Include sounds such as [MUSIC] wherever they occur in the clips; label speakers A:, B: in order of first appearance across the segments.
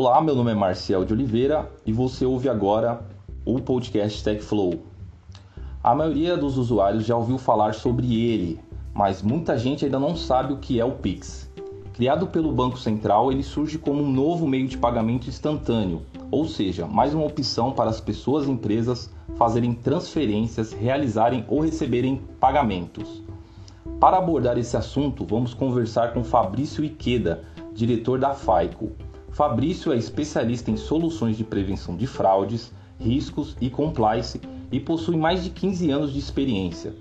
A: Olá, meu nome é Marcial de Oliveira e você ouve agora o podcast TechFlow. A maioria dos usuários já ouviu falar sobre ele, mas muita gente ainda não sabe o que é o Pix. Criado pelo Banco Central, ele surge como um novo meio de pagamento instantâneo, ou seja, mais uma opção para as pessoas e empresas fazerem transferências, realizarem ou receberem pagamentos. Para abordar esse assunto, vamos conversar com Fabrício Iqueda, diretor da FAICO. Fabrício é especialista em soluções de prevenção de fraudes, riscos e compliance e possui mais de 15 anos de experiência.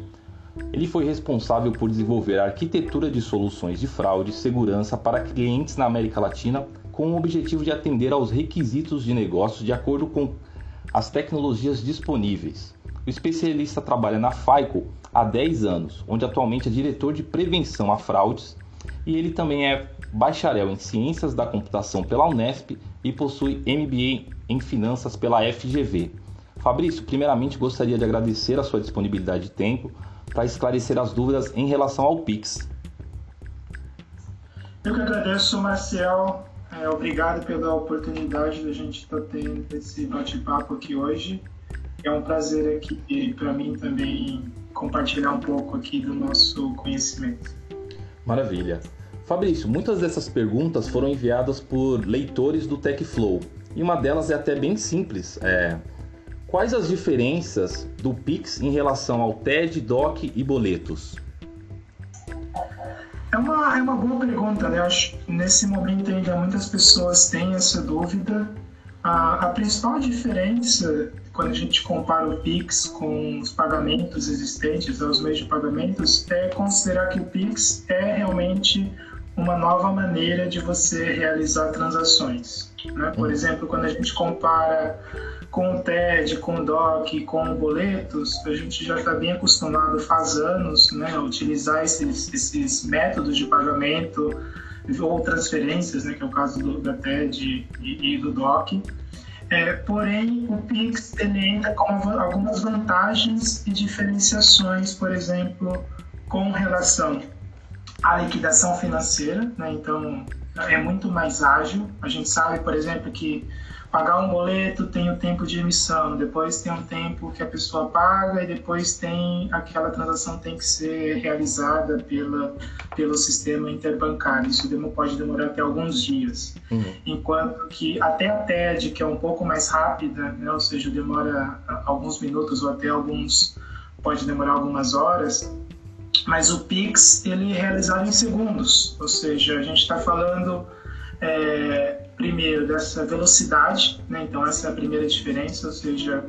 A: Ele foi responsável por desenvolver a arquitetura de soluções de fraude e segurança para clientes na América Latina com o objetivo de atender aos requisitos de negócio de acordo com as tecnologias disponíveis. O especialista trabalha na FICO há 10 anos, onde atualmente é diretor de prevenção a fraudes, e ele também é bacharel em Ciências da Computação pela Unesp e possui MBA em Finanças pela FGV. Fabrício, primeiramente gostaria de agradecer a sua disponibilidade de tempo para esclarecer as dúvidas em relação ao Pix.
B: Eu que agradeço, Marcel. É, obrigado pela oportunidade da gente estar tá tendo esse bate-papo aqui hoje. É um prazer aqui para mim também compartilhar um pouco aqui do nosso conhecimento.
A: Maravilha. Fabrício, muitas dessas perguntas foram enviadas por leitores do TechFlow e uma delas é até bem simples. É, quais as diferenças do Pix em relação ao TED, DOC e boletos?
B: É uma, é uma boa pergunta, né? Acho que nesse momento ainda muitas pessoas têm essa dúvida. A, a principal diferença quando a gente compara o Pix com os pagamentos existentes, os meios de pagamentos, é considerar que o Pix é realmente uma nova maneira de você realizar transações. Né? Por exemplo, quando a gente compara com o TED, com o DOC, com boletos, a gente já está bem acostumado faz anos né, a utilizar esses, esses métodos de pagamento ou transferências, né, que é o caso do, da TED e, e do DOC. É, porém, o Pix ele entra com algumas vantagens e diferenciações, por exemplo, com relação à liquidação financeira, né? então é muito mais ágil. A gente sabe, por exemplo, que pagar um boleto tem o tempo de emissão, depois tem um tempo que a pessoa paga e depois tem aquela transação tem que ser realizada pela, pelo sistema interbancário. Isso pode demorar até alguns dias. Uhum. Enquanto que até a TED, que é um pouco mais rápida, né, ou seja, demora alguns minutos ou até alguns pode demorar algumas horas, mas o Pix ele é realizado em segundos, ou seja, a gente está falando é, primeiro dessa velocidade, né? então essa é a primeira diferença, ou seja,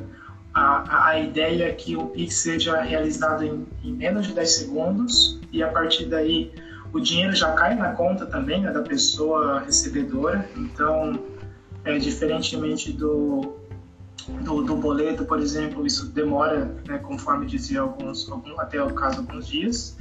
B: a, a ideia é que o Pix seja realizado em, em, menos de 10 segundos e a partir daí o dinheiro já cai na conta também né, da pessoa recebedora, então é, diferentemente do, do, do, boleto, por exemplo, isso demora, né, conforme dizia alguns, algum, até o caso alguns dias.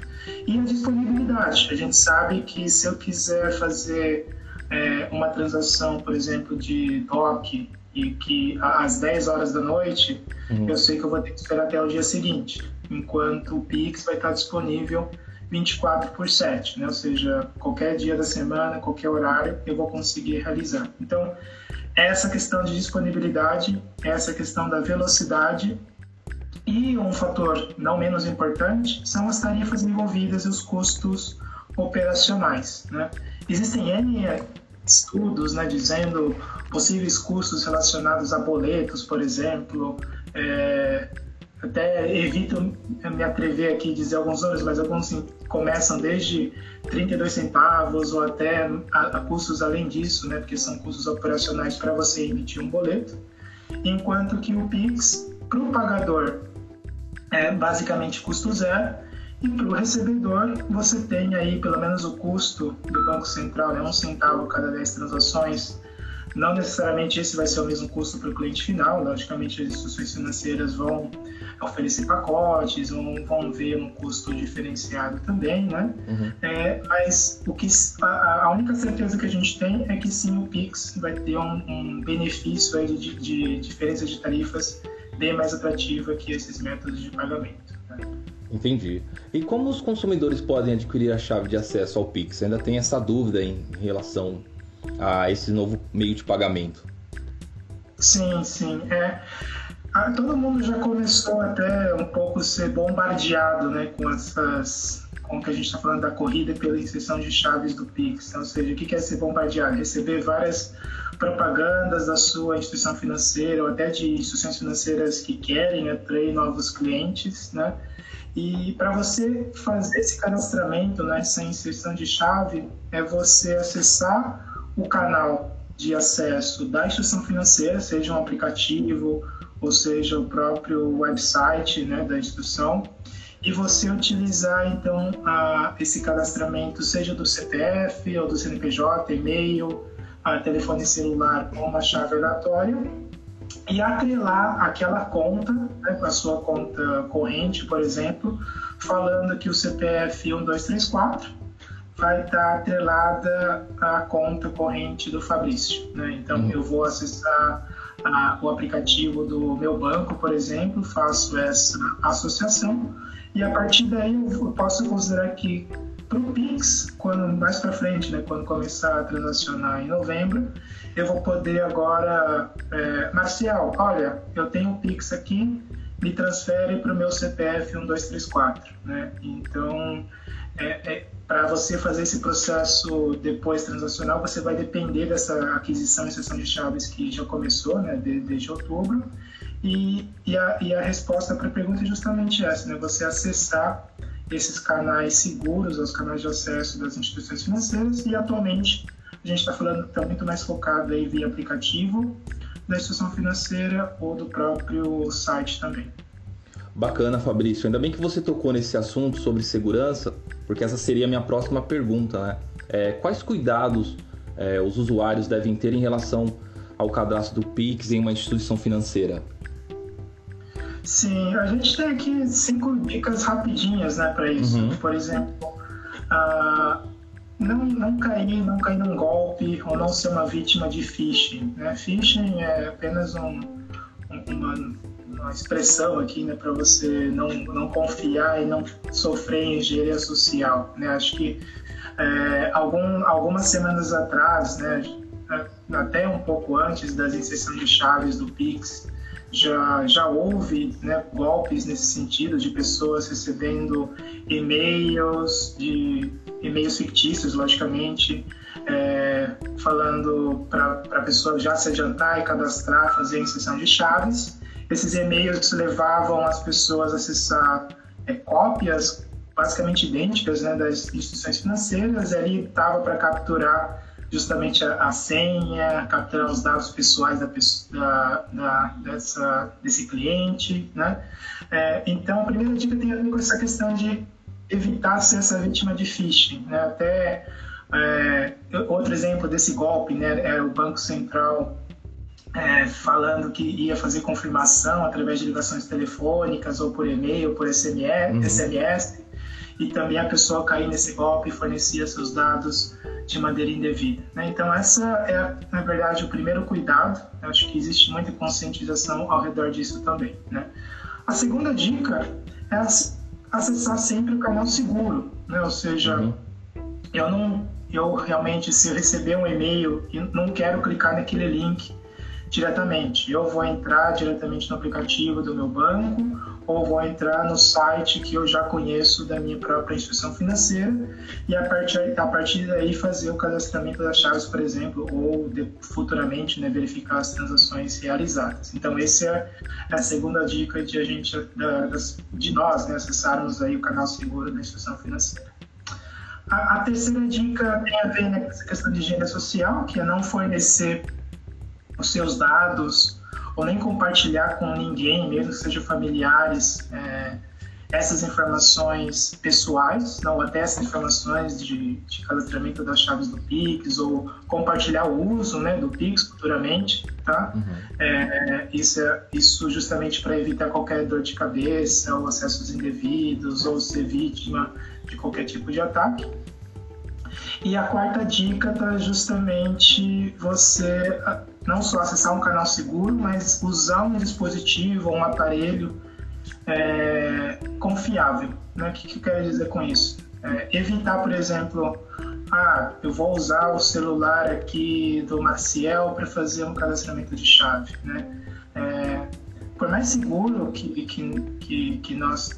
B: E a disponibilidade, a gente sabe que se eu quiser fazer é, uma transação, por exemplo, de DOC e que às 10 horas da noite, uhum. eu sei que eu vou ter que esperar até o dia seguinte, enquanto o Pix vai estar disponível 24 por 7, né? ou seja, qualquer dia da semana, qualquer horário, eu vou conseguir realizar. Então, essa questão de disponibilidade, essa questão da velocidade e um fator não menos importante são as tarifas envolvidas e os custos operacionais. Né? Existem N estudos né, dizendo possíveis custos relacionados a boletos, por exemplo. É, até evito me atrever aqui a dizer alguns números, mas alguns começam desde 32 centavos ou até a, a custos além disso, né, porque são custos operacionais para você emitir um boleto. Enquanto que o Pix, para o pagador, é basicamente custo zero e para o recebedor, você tem aí pelo menos o custo do Banco Central, né, um centavo cada 10 transações. Não necessariamente esse vai ser o mesmo custo para o cliente final, logicamente as instituições financeiras vão oferecer pacotes, vão, vão ver um custo diferenciado também, né? Uhum. É, mas o que, a, a, única certeza que a gente tem é que sim, o Pix vai ter um, um benefício aí de, de, de diferença de tarifas bem mais atrativa que esses métodos de pagamento.
A: Entendi. E como os consumidores podem adquirir a chave de acesso ao Pix? Ainda tem essa dúvida em relação a esse novo meio de pagamento.
B: Sim, sim. É, ah, todo mundo já começou até um pouco ser bombardeado né, com essas. Com o que a gente está falando da corrida pela inserção de chaves do Pix. Então, ou seja, o que é ser bombardeado? Receber várias propagandas da sua instituição financeira ou até de instituições financeiras que querem atrair novos clientes, né? E para você fazer esse cadastramento, né, essa inserção de chave, é você acessar o canal de acesso da instituição financeira, seja um aplicativo ou seja o próprio website né, da instituição, e você utilizar então a, esse cadastramento, seja do CPF ou do CNPJ, e-mail, a telefone celular com uma chave aleatória e atrelar aquela conta, né, com a sua conta corrente, por exemplo, falando que o CPF 1234 vai estar atrelada à conta corrente do Fabrício. Né? Então, uhum. eu vou acessar a, o aplicativo do meu banco, por exemplo, faço essa associação e a partir daí eu posso considerar que para o Pix, quando mais para frente, né, quando começar a transacionar em novembro, eu vou poder agora, é, Marcial, olha, eu tenho o Pix aqui, me transfere para o meu CPF 1234, né? Então, é, é, para você fazer esse processo depois transacional, você vai depender dessa aquisição e sessão de chaves que já começou, né, desde outubro. E, e, a, e a resposta para a pergunta é justamente essa, né, você acessar esses canais seguros, os canais de acesso das instituições financeiras e atualmente a gente está falando está muito mais focado aí via aplicativo da instituição financeira ou do próprio site também.
A: Bacana, Fabrício. Ainda bem que você tocou nesse assunto sobre segurança, porque essa seria a minha próxima pergunta, né? É, quais cuidados é, os usuários devem ter em relação ao cadastro do Pix em uma instituição financeira?
B: Sim, a gente tem aqui cinco dicas rapidinhas, né, para isso. Uhum. Por exemplo, uh, não, não cair, não cair num golpe ou não ser uma vítima de phishing. Né? Phishing é apenas um, uma, uma expressão aqui, né, para você não, não confiar e não sofrer engenharia social. Né? Acho que é, algum, algumas semanas atrás, né, até um pouco antes das inserções de chaves do Pix, já, já houve né, golpes nesse sentido de pessoas recebendo e-mails, de e-mails fictícios, logicamente, é, falando para a pessoa já se adiantar e cadastrar, fazer a inserção de chaves. Esses e-mails levavam as pessoas a acessar é, cópias basicamente idênticas né, das instituições financeiras, e ali estava para capturar justamente a, a, senha, capturar os dados pessoais da, da, da dessa, desse cliente, né? É, então, a primeira dica tem a ver com essa questão de evitar ser essa vítima de phishing, né? Até é, outro exemplo desse golpe, né, é o Banco Central é, falando que ia fazer confirmação através de ligações telefônicas ou por e-mail, por SMS, uhum. SMS e também a pessoa cair nesse golpe e fornecia seus dados de maneira indevida. Né? Então, essa é, na verdade, o primeiro cuidado. Eu acho que existe muita conscientização ao redor disso também. Né? A segunda dica é acessar sempre o canal seguro, né? ou seja, uhum. eu não, eu realmente, se eu receber um e-mail e não quero clicar naquele link diretamente. Eu vou entrar diretamente no aplicativo do meu banco ou vou entrar no site que eu já conheço da minha própria instituição financeira e a partir, a partir daí fazer o cadastramento das chaves, por exemplo, ou de, futuramente né, verificar as transações realizadas. Então, essa é a segunda dica de a gente, de nós, né, acessarmos aí o canal seguro da instituição financeira. A, a terceira dica tem a ver né, com essa questão de higiene social, que é não fornecer os seus dados ou nem compartilhar com ninguém, mesmo que sejam familiares, é, essas informações pessoais, não até essas informações de, de cadastramento das chaves do Pix ou compartilhar o uso né, do Pix futuramente, tá? Uhum. É, isso, é, isso justamente para evitar qualquer dor de cabeça ou acessos indevidos ou ser vítima de qualquer tipo de ataque. E a quarta dica está justamente você não só acessar um canal seguro, mas usar um dispositivo, um aparelho é, confiável. Né? O que, que eu quero dizer com isso? É, evitar, por exemplo, ah, eu vou usar o celular aqui do Marcial para fazer um cadastramento de chave, né? É, por mais seguro que, que, que, que nós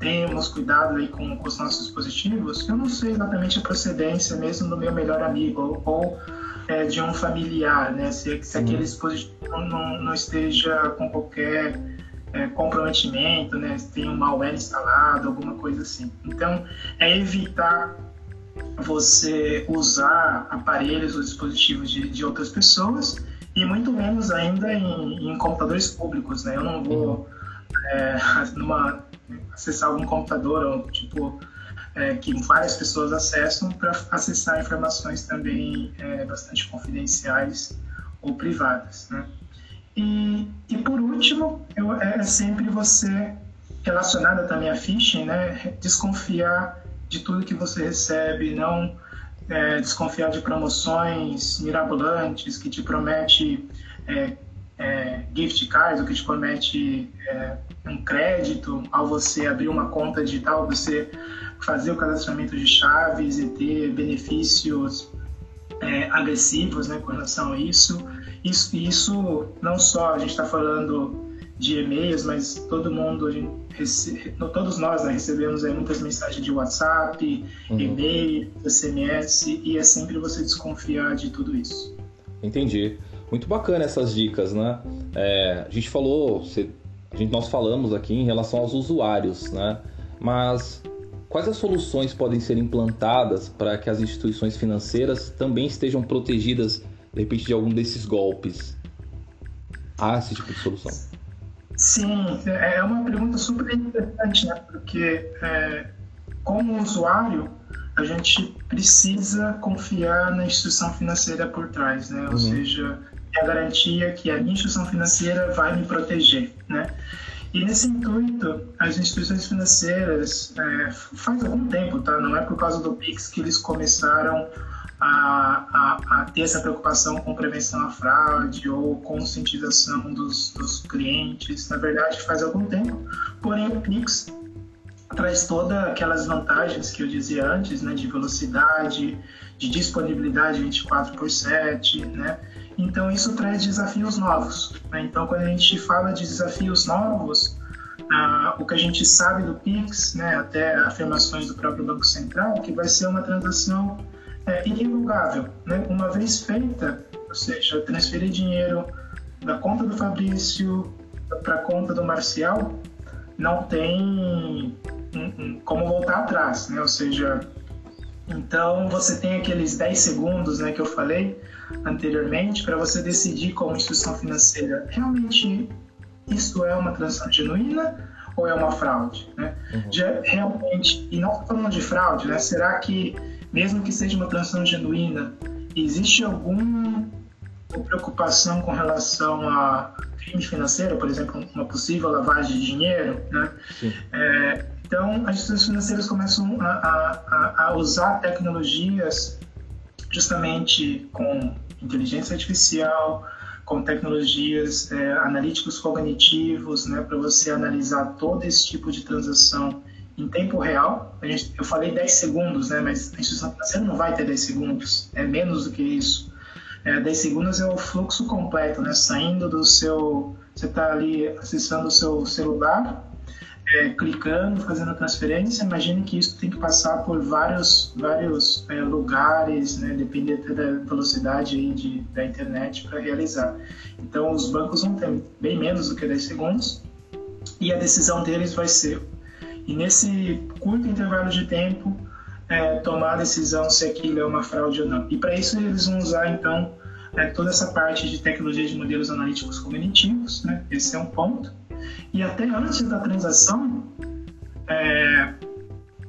B: temos cuidado aí com, com, os nossos dispositivos, eu não sei exatamente a procedência mesmo do meu melhor amigo ou, ou é, de um familiar, né? Se, se aquele dispositivo não, não esteja com qualquer é, comprometimento, né? Se tem um malware instalado, alguma coisa assim. Então, é evitar você usar aparelhos ou dispositivos de, de outras pessoas e muito menos ainda em, em computadores públicos, né? Eu não vou é, [LAUGHS] numa, acessar algum computador ou tipo é, que várias pessoas acessam para acessar informações também é, bastante confidenciais ou privadas, né? E, e por último, eu, é, é sempre você relacionada também a phishing, né? Desconfiar de tudo que você recebe, não é, desconfiar de promoções mirabolantes que te promete é, é, gift cards, ou que te promete é, um crédito ao você abrir uma conta digital, você fazer o cadastramento de chaves e ter benefícios é, agressivos né, com relação a isso. Isso, isso não só a gente está falando de e-mails, mas todo mundo, recebe, todos nós né, recebemos aí muitas mensagens de WhatsApp, uhum. e-mail, SMS, e é sempre você desconfiar de tudo isso.
A: Entendi. Muito bacana essas dicas, né? É, a gente falou, a gente, nós falamos aqui em relação aos usuários, né? Mas quais as soluções podem ser implantadas para que as instituições financeiras também estejam protegidas, de repente, de algum desses golpes? Há esse tipo de solução?
B: Sim, é, é uma pergunta super interessante, né? Porque é, como usuário, a gente precisa confiar na instituição financeira por trás, né? Ou uhum. seja, é a garantia que a instituição financeira vai me proteger, né? E nesse intuito, as instituições financeiras, é, faz algum tempo, tá? Não é por causa do Pix que eles começaram a, a, a, ter essa preocupação com prevenção à fraude ou conscientização dos, dos clientes. Na verdade, faz algum tempo. Porém, o Pix traz todas aquelas vantagens que eu dizia antes, né, de velocidade, de disponibilidade 24 por 7, né? Então isso traz desafios novos. Né? Então quando a gente fala de desafios novos, ah, o que a gente sabe do Pix, né, até afirmações do próprio Banco Central, que vai ser uma transação é, irrevogável. Né? Uma vez feita, ou seja, transferir dinheiro da conta do Fabrício para a conta do Marcial, não tem como voltar atrás, né? Ou seja, então você tem aqueles 10 segundos, né, que eu falei anteriormente, para você decidir como instituição financeira realmente isso é uma transação genuína ou é uma fraude, né? Uhum. Já, realmente, e não falando de fraude, né? Será que mesmo que seja uma transação genuína, existe alguma preocupação com relação a crime financeiro, por exemplo, uma possível lavagem de dinheiro, né? É, então, as instituições financeiras começam a, a, a, usar tecnologias justamente com inteligência artificial, com tecnologias é, analíticos cognitivos, né, para você analisar todo esse tipo de transação em tempo real. Gente, eu falei 10 segundos, né, mas a instituição financeira não vai ter 10 segundos, é menos do que isso. É, 10 segundos é o fluxo completo, né, saindo do seu. Você está ali acessando o seu celular, é, clicando, fazendo a transferência. Imagine que isso tem que passar por vários, vários é, lugares, né, dependendo da velocidade aí de, da internet para realizar. Então, os bancos vão ter bem menos do que 10 segundos e a decisão deles vai ser e nesse curto intervalo de tempo, é, tomar a decisão se aquilo é uma fraude ou não. E para isso eles vão usar, então, é, toda essa parte de tecnologia de modelos analíticos cognitivos, né? esse é um ponto. E até antes da transação, é,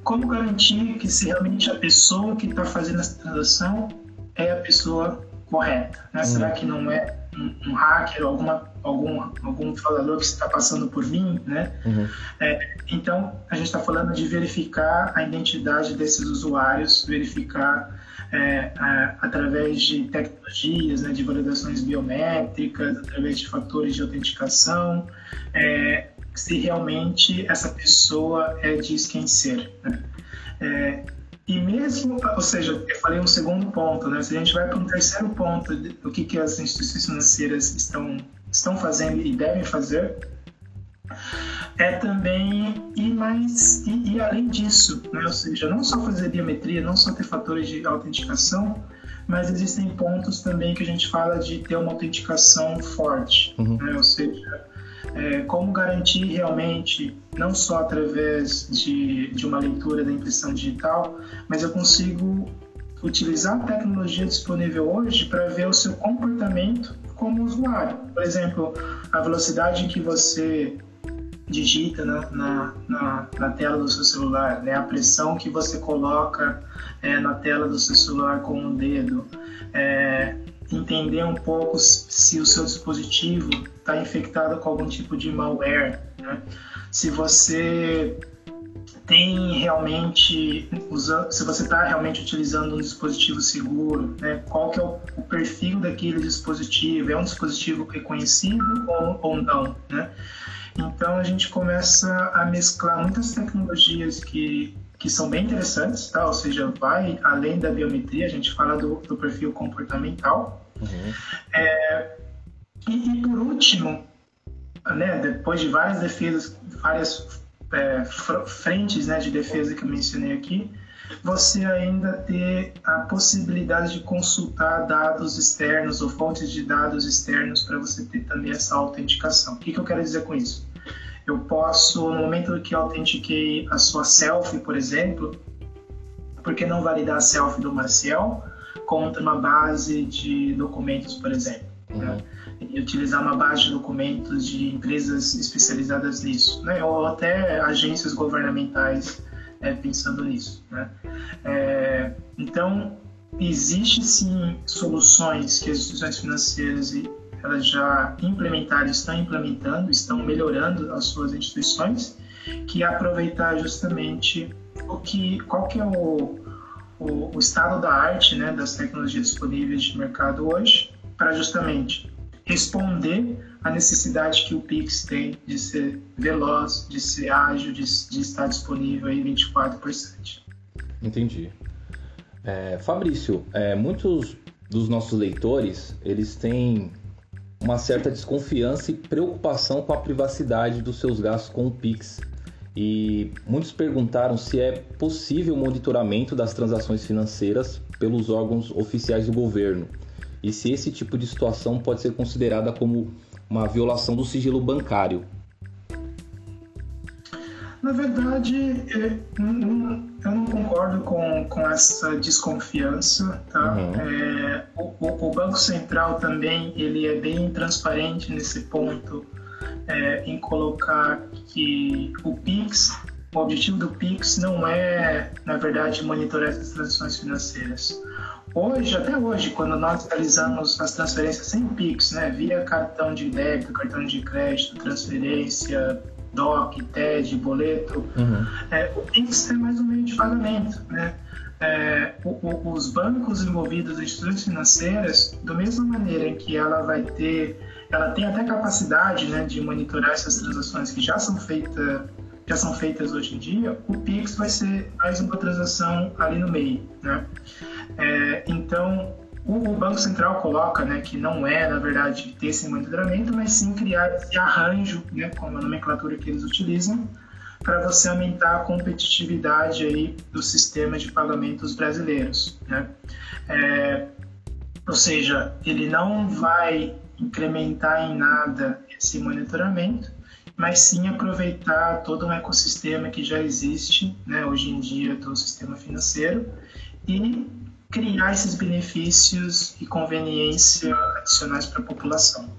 B: como garantir que se realmente a pessoa que está fazendo essa transação é a pessoa correta? Né? Hum. Será que não é um, um hacker alguma algum, algum falador que está passando por mim, né? Uhum. É, então, a gente está falando de verificar a identidade desses usuários, verificar é, a, através de tecnologias, né, de validações biométricas, através de fatores de autenticação, é, se realmente essa pessoa é diz quem ser. Né? É, E mesmo, ou seja, eu falei um segundo ponto, né? Se a gente vai para um terceiro ponto do que, que as instituições financeiras estão, estão fazendo e devem fazer, é também ir mais e, e além disso, né? ou seja, não só fazer biometria, não só ter fatores de autenticação, mas existem pontos também que a gente fala de ter uma autenticação forte, uhum. né? ou seja, é, como garantir realmente, não só através de, de uma leitura da impressão digital, mas eu consigo utilizar a tecnologia disponível hoje para ver o seu comportamento como usuário. Por exemplo, a velocidade que você digita na, na, na, na, tela do seu celular, né? a pressão que você coloca é, na tela do seu celular com o dedo, é, entender um pouco se o seu dispositivo está infectado com algum tipo de malware, né? se você tem realmente se você está realmente utilizando um dispositivo seguro, né? Qual que é o, o, perfil daquele dispositivo? É um dispositivo reconhecido ou, ou não, né? Então a gente começa a mesclar muitas tecnologias que, que são bem interessantes, tá? ou seja, vai além da biometria, a gente fala do, do perfil comportamental. Uhum. É, e, e, por último, né, depois de várias defesas, várias é, frentes né, de defesa que eu mencionei aqui, você ainda ter a possibilidade de consultar dados externos ou fontes de dados externos para você ter também essa autenticação. O que, que eu quero dizer com isso? Eu posso, no momento que eu autentiquei a sua selfie, por exemplo, por que não validar a selfie do Marcial contra uma base de documentos, por exemplo? Uhum. Né? E utilizar uma base de documentos de empresas especializadas nisso, né? ou até agências governamentais é, pensando nisso. Né? É, então, existe sim soluções que as instituições financeiras elas já implementaram, estão implementando, estão melhorando as suas instituições, que é aproveitar justamente o que, qual que é o, o, o estado da arte né, das tecnologias disponíveis de mercado hoje, para justamente responder à necessidade que o Pix tem de ser veloz, de ser ágil, de, de estar disponível aí 24 por 7.
A: Entendi. É, Fabrício, é, muitos dos nossos leitores, eles têm uma certa desconfiança e preocupação com a privacidade dos seus gastos com o Pix. E muitos perguntaram se é possível o monitoramento das transações financeiras pelos órgãos oficiais do governo e se esse tipo de situação pode ser considerada como uma violação do sigilo bancário.
B: Na verdade, eu não concordo com, com essa desconfiança. Tá? Uhum. É, o, o, Banco Central também ele é bem transparente nesse ponto, é, em colocar que o PIX, o objetivo do PIX não é, na verdade, monitorar essas transações financeiras. Hoje, até hoje, quando nós realizamos as transferências sem PIX, né, via cartão de débito, cartão de crédito, transferência, DOC, TED, boleto. Uhum. É, o Pix é mais um meio de pagamento, né? É, o, o, os bancos envolvidos, as instituições financeiras, da mesma maneira em que ela vai ter, ela tem até capacidade né, de monitorar essas transações que já são feitas já são feitas hoje em dia, o Pix vai ser mais uma transação ali no meio, né? É, então, o, o, Banco Central coloca né, que não é, na verdade, ter esse monitoramento, mas sim criar esse arranjo, né, como a nomenclatura que eles utilizam, para você aumentar a competitividade aí do sistema de pagamentos brasileiros. Né? É, ou seja, ele não vai incrementar em nada esse monitoramento, mas sim aproveitar todo um ecossistema que já existe né, hoje em dia do sistema financeiro e criar esses benefícios e conveniência adicionais para a população.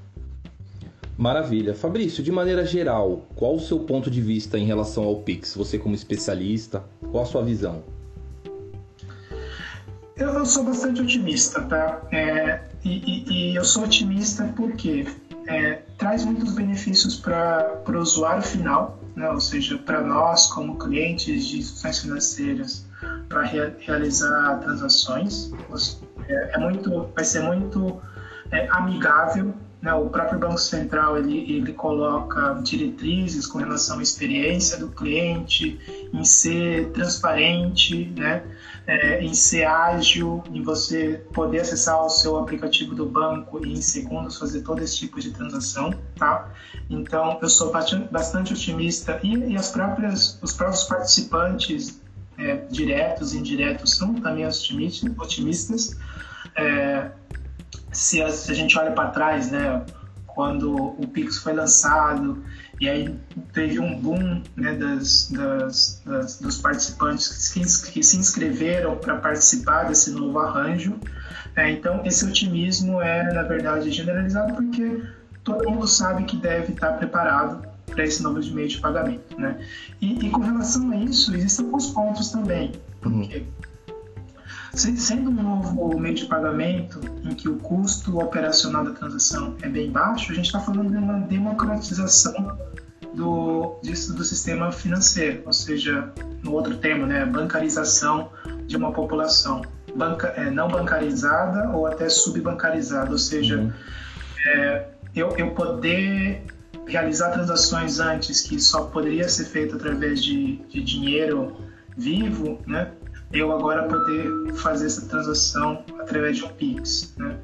A: Maravilha. Fabrício, de maneira geral, qual o seu ponto de vista em relação ao Pix? Você como especialista, qual a sua visão?
B: Eu, eu sou bastante otimista, tá? É, e, e, e, eu sou otimista porque é, traz muitos benefícios para o usuário final, né? ou seja, para nós como clientes de instituições financeiras, para re realizar transações. É, é, muito, vai ser muito é, amigável, né, o próprio Banco Central ele, ele coloca diretrizes com relação à experiência do cliente, em ser transparente, né, é, em ser ágil, em você poder acessar o seu aplicativo do banco e em segundos fazer todo esse tipo de transação, tá? Então eu sou bastante otimista e, e as próprias, os próprios participantes é, diretos e indiretos são também otimistas. É, se a, se a gente olha para trás, né, quando o Pix foi lançado e aí teve um boom né, das, das, das, dos participantes que, que se inscreveram para participar desse novo arranjo. É, então, esse otimismo é, na verdade, generalizado porque todo mundo sabe que deve estar preparado para esse novo meio de pagamento. Né? E, e, com relação a isso, existem alguns pontos também. Porque. Sendo um novo meio de pagamento em que o custo operacional da transação é bem baixo, a gente está falando de uma democratização do, disso, do sistema financeiro, ou seja, no outro termo, né, bancarização de uma população banca, é, não bancarizada ou até subbancarizada, ou seja, uhum. é, eu, eu poder realizar transações antes que só poderia ser feito através de, de dinheiro vivo, né? eu agora poder fazer essa transação através de um Pix. Né?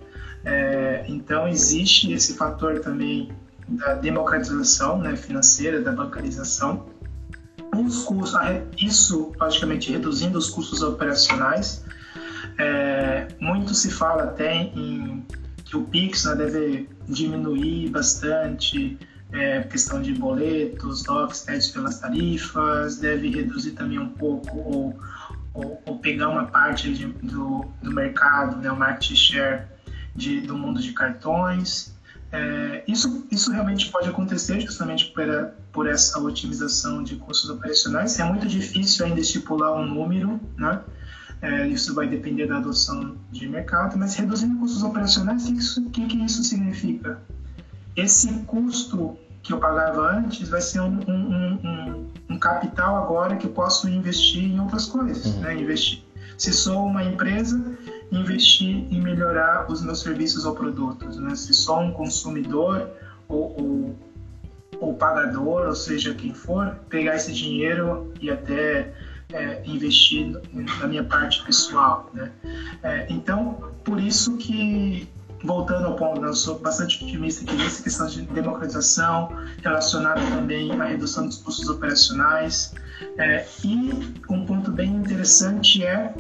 B: É, então, existe esse fator também da democratização né, financeira, da bancarização. Os custos, isso, logicamente, reduzindo os custos operacionais. É, muito se fala até em que o Pix né, deve diminuir bastante é, questão de boletos, testes pelas tarifas, deve reduzir também um pouco o, ou, ou pegar uma parte de, do, do mercado, né, o market share de, do mundo de cartões. É, isso, isso realmente pode acontecer justamente por, por essa otimização de custos operacionais. É muito difícil ainda estipular um número, né? É, isso vai depender da adoção de mercado, mas reduzindo custos operacionais, o que, que isso significa? Esse custo que eu pagava antes vai ser um, um, um, um capital agora que eu posso investir em outras coisas, uhum. né? Investir. Se sou uma empresa, investir em melhorar os meus serviços ou produtos, né? Se sou um consumidor ou, ou, ou pagador, ou seja, quem for, pegar esse dinheiro e até é, investir na minha parte pessoal, né? É, então, por isso que voltando ao ponto, né, eu sou bastante otimista que essa questão de democratização relacionada também à redução dos custos operacionais. É, e um ponto bem interessante é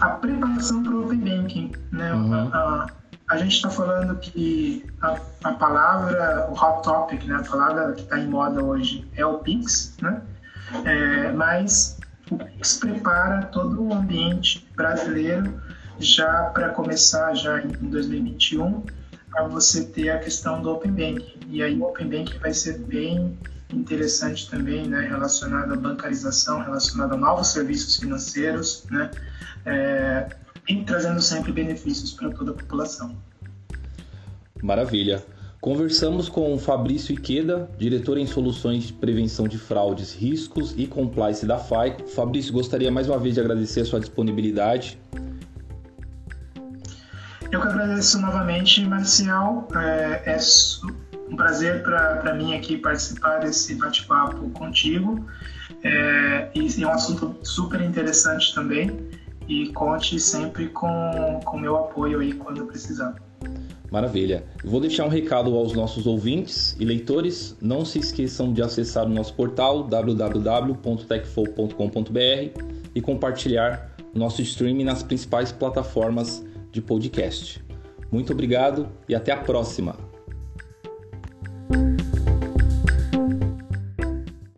B: a preparação para o Open Banking. Né? Uhum. A, a, a, gente está falando que a, a, palavra, o hot topic, né? a palavra que está em moda hoje é o PIX, né? É, mas o PIX prepara todo o ambiente brasileiro já para começar já em 2021 para você ter a questão do Open Banking. E aí o Open Banking vai ser bem interessante também, né, relacionado à bancarização, relacionado a novos serviços financeiros, né, é, e trazendo sempre benefícios para toda a população.
A: Maravilha. Conversamos com Fabrício Iqueda, diretor em soluções de prevenção de fraudes, riscos e compliance da FAICO. Fabrício, gostaria mais uma vez de agradecer a sua disponibilidade
B: eu que agradeço novamente, Marcial. É, é um prazer para mim aqui participar desse bate-papo contigo. É, e é um assunto super interessante também. E conte sempre com o meu apoio aí quando precisar.
A: Maravilha. Vou deixar um recado aos nossos ouvintes e leitores. Não se esqueçam de acessar o nosso portal www.techful.com.br e compartilhar nosso streaming nas principais plataformas de podcast. Muito obrigado e até a próxima!